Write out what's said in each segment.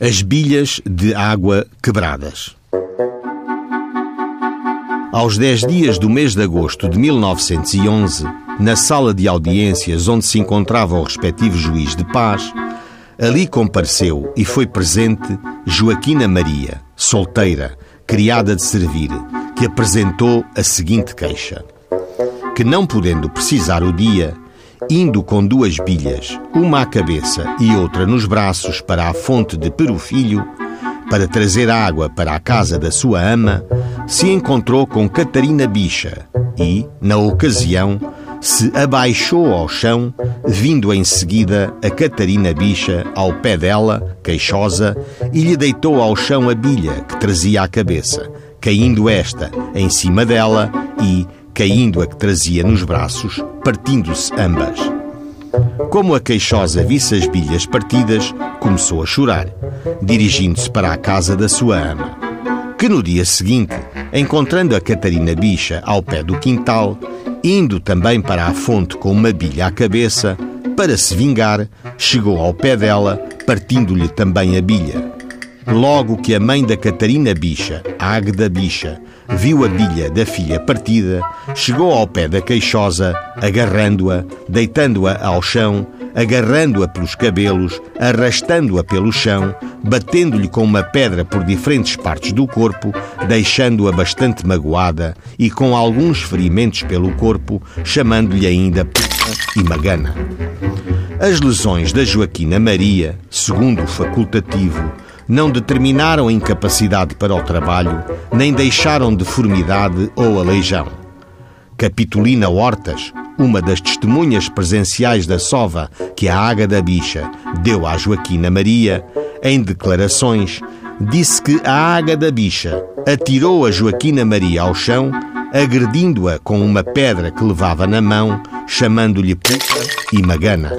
As bilhas de água quebradas. Aos 10 dias do mês de agosto de 1911, na sala de audiências onde se encontrava o respectivo juiz de paz, ali compareceu e foi presente Joaquina Maria, solteira, criada de servir, que apresentou a seguinte queixa: que não podendo precisar o dia, indo com duas bilhas, uma à cabeça e outra nos braços para a fonte de Perufilho, para trazer água para a casa da sua ama, se encontrou com Catarina Bicha e, na ocasião, se abaixou ao chão, vindo em seguida a Catarina Bicha ao pé dela, queixosa, e lhe deitou ao chão a bilha que trazia à cabeça, caindo esta em cima dela e, caindo a que trazia nos braços, partindo-se ambas. Como a queixosa visse as bilhas partidas, começou a chorar, dirigindo-se para a casa da sua ama. Que no dia seguinte, encontrando a Catarina Bicha ao pé do quintal, indo também para a fonte com uma bilha à cabeça, para se vingar, chegou ao pé dela, partindo-lhe também a bilha. Logo que a mãe da Catarina Bicha, Águeda Bicha, viu a bilha da filha partida, chegou ao pé da queixosa, agarrando-a, deitando-a ao chão, agarrando-a pelos cabelos, arrastando-a pelo chão, batendo-lhe com uma pedra por diferentes partes do corpo, deixando-a bastante magoada e com alguns ferimentos pelo corpo, chamando-lhe ainda puta e magana. As lesões da Joaquina Maria, segundo o facultativo, não determinaram incapacidade para o trabalho, nem deixaram deformidade ou aleijão. Capitolina Hortas, uma das testemunhas presenciais da sova que a Água da Bicha deu à Joaquina Maria, em declarações, disse que a Água da Bicha atirou a Joaquina Maria ao chão, agredindo-a com uma pedra que levava na mão, chamando-lhe puta e magana.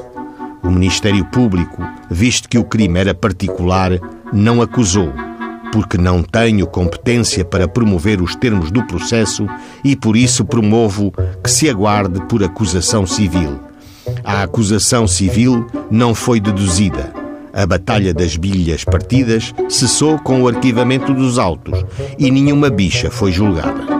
O Ministério Público, visto que o crime era particular, não acusou, porque não tenho competência para promover os termos do processo e por isso promovo que se aguarde por acusação civil. A acusação civil não foi deduzida. A Batalha das Bilhas Partidas cessou com o arquivamento dos autos e nenhuma bicha foi julgada.